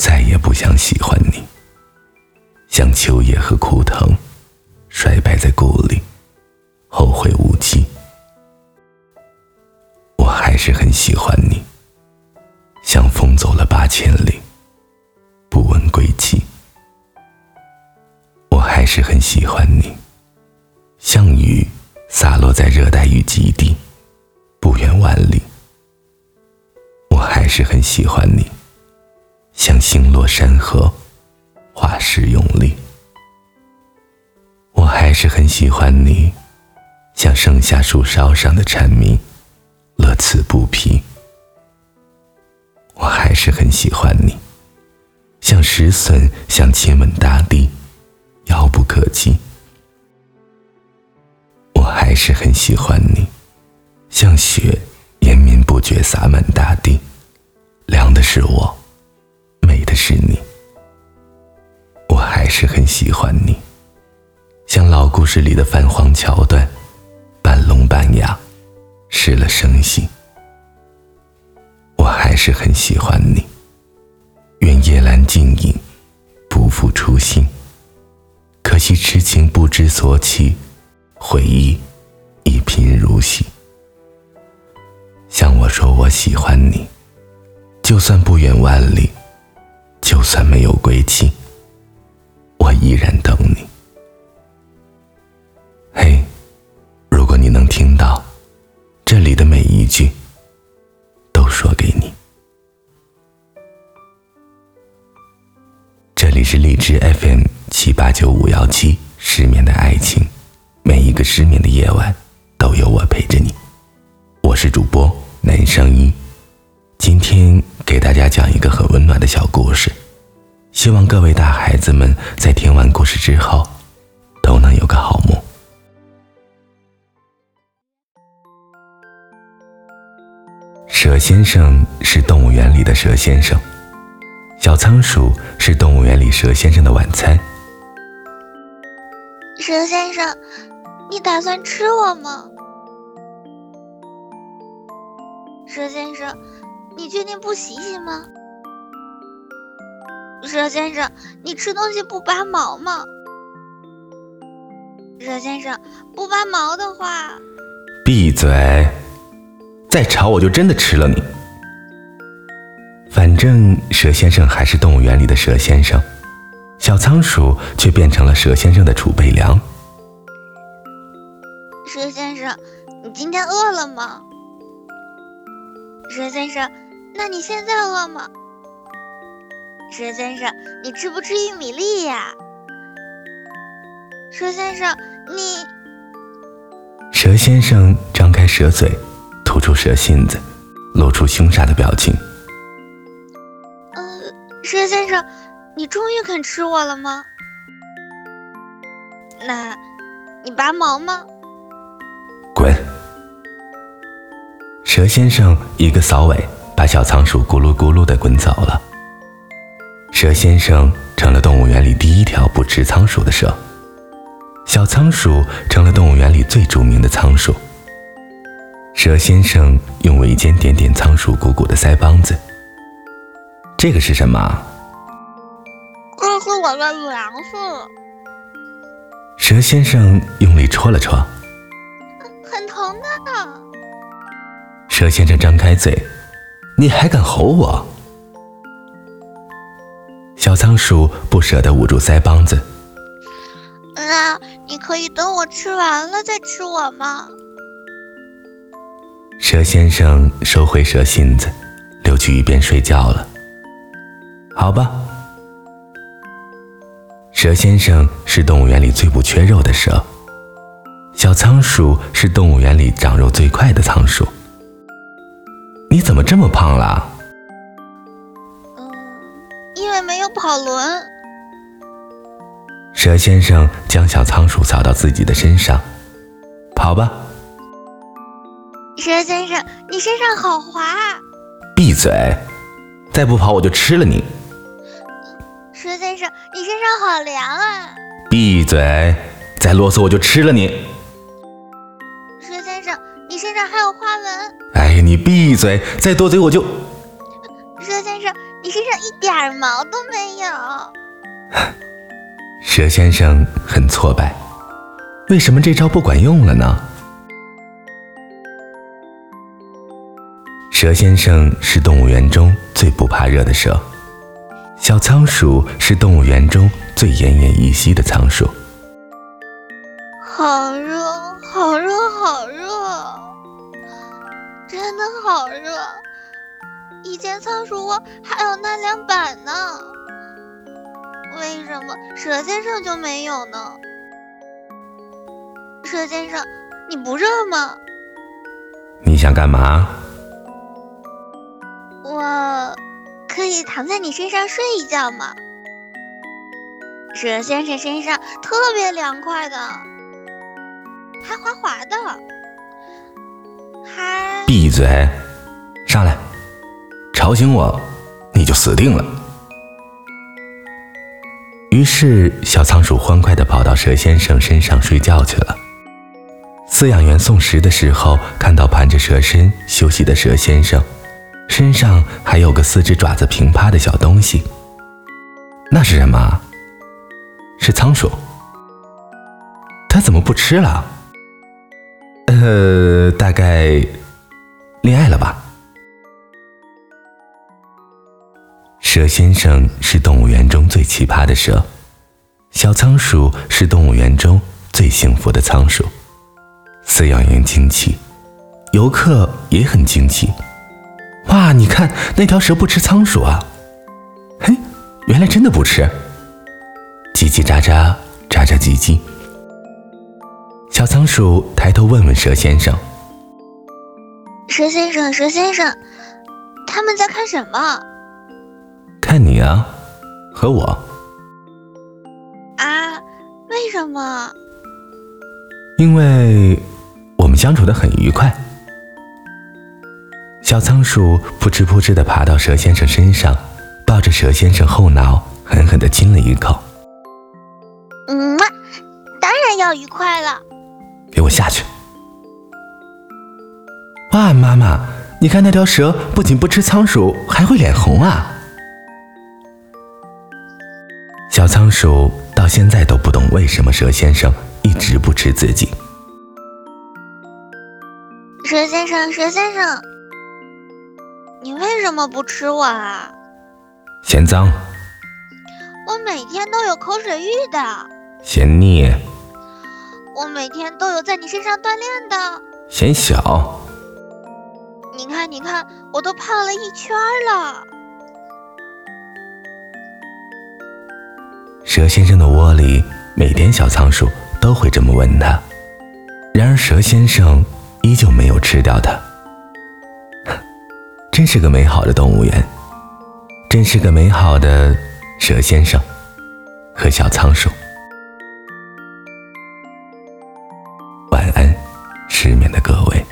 再也不想喜欢你，像秋叶和枯藤，衰败在故里，后会无期。我还是很喜欢你，像风走了八千里，不问归期。我还是很喜欢你，像雨洒落在热带雨极地，不远万里。我还是很喜欢你。像星落山河，画时用力。我还是很喜欢你，像盛夏树梢上的蝉鸣，乐此不疲。我还是很喜欢你，像石笋想亲吻大地，遥不可及。我还是很喜欢你，像雪延绵不绝洒满大地，凉的是我。美的是你，我还是很喜欢你，像老故事里的泛黄桥段，半聋半哑，失了声息。我还是很喜欢你，愿夜阑静影，不负初心。可惜痴情不知所起，回忆一贫如洗。像我说我喜欢你，就算不远万里。就算没有归期，我依然等你。嘿，如果你能听到这里的每一句，都说给你。这里是荔枝 FM 七八九五幺七，失眠的爱情，每一个失眠的夜晚都有我陪着你。我是主播南声音。今天给大家讲一个很温暖的小故事，希望各位大孩子们在听完故事之后，都能有个好梦。蛇先生是动物园里的蛇先生，小仓鼠是动物园里蛇先生的晚餐。蛇先生，你打算吃我吗？蛇先生。你确定不洗洗吗，蛇先生？你吃东西不拔毛吗？蛇先生，不拔毛的话，闭嘴！再吵我就真的吃了你。反正蛇先生还是动物园里的蛇先生，小仓鼠却变成了蛇先生的储备粮。蛇先生，你今天饿了吗？蛇先生。那你现在饿吗，蛇先生？你吃不吃玉米粒呀？蛇先生，你……蛇先生张开蛇嘴，吐出蛇信子，露出凶煞的表情。呃，蛇先生，你终于肯吃我了吗？那，你拔毛吗？滚！蛇先生一个扫尾。把小仓鼠咕噜咕噜的滚走了。蛇先生成了动物园里第一条不吃仓鼠的蛇，小仓鼠成了动物园里最著名的仓鼠。蛇先生用尾尖点点仓鼠鼓鼓的腮帮子，这个是什么？这是我的粮食。蛇先生用力戳了戳，很疼的。蛇先生张开嘴。你还敢吼我？小仓鼠不舍得捂住腮帮子。那你可以等我吃完了再吃我吗？蛇先生收回蛇信子，溜去一边睡觉了。好吧。蛇先生是动物园里最不缺肉的蛇，小仓鼠是动物园里长肉最快的仓鼠。你怎么这么胖了？跑轮。蛇先生将小仓鼠扫到自己的身上，跑吧。蛇先生，你身上好滑。啊闭嘴！再不跑我就吃了你。蛇先生，你身上好凉啊。闭嘴！再啰嗦我就吃了你。蛇先生你身上还有花纹。哎呀，你闭嘴！再多嘴我就……蛇先生，你身上一点毛都没有。蛇先生很挫败，为什么这招不管用了呢？蛇先生是动物园中最不怕热的蛇，小仓鼠是动物园中最奄奄一息的仓鼠。好热，好热，好热，真的好热！以前仓鼠窝还有纳凉板呢，为什么蛇先生就没有呢？蛇先生，你不热吗？你想干嘛？我可以躺在你身上睡一觉吗？蛇先生身上特别凉快的，还滑滑的，还……闭嘴！吵醒我，你就死定了。于是，小仓鼠欢快地跑到蛇先生身上睡觉去了。饲养员送食的时候，看到盘着蛇身休息的蛇先生。身上还有个四只爪子平趴的小东西，那是什么？是仓鼠。它怎么不吃了？呃，大概恋爱了吧。蛇先生是动物园中最奇葩的蛇，小仓鼠是动物园中最幸福的仓鼠。饲养员惊奇，游客也很惊奇。哇！你看那条蛇不吃仓鼠啊？嘿，原来真的不吃。叽叽喳喳，喳喳叽叽。小仓鼠抬头问问蛇先生：“蛇先生，蛇先生，他们在看什么？”啊，和我。啊？为什么？因为我们相处的很愉快。小仓鼠扑哧扑哧的爬到蛇先生身上，抱着蛇先生后脑，狠狠的亲了一口。嗯，当然要愉快了。给我下去！哇，妈妈，你看那条蛇不仅不吃仓鼠，还会脸红啊！小仓鼠到现在都不懂为什么蛇先生一直不吃自己。蛇先生，蛇先生。你为什么不吃我啊？嫌脏。我每天都有口水浴的。嫌腻。我每天都有在你身上锻炼的。嫌小。你看，你看，我都胖了一圈了。蛇先生的窝里每天小仓鼠都会这么问他，然而蛇先生依旧没有吃掉它。真是个美好的动物园，真是个美好的蛇先生和小仓鼠。晚安，失眠的各位。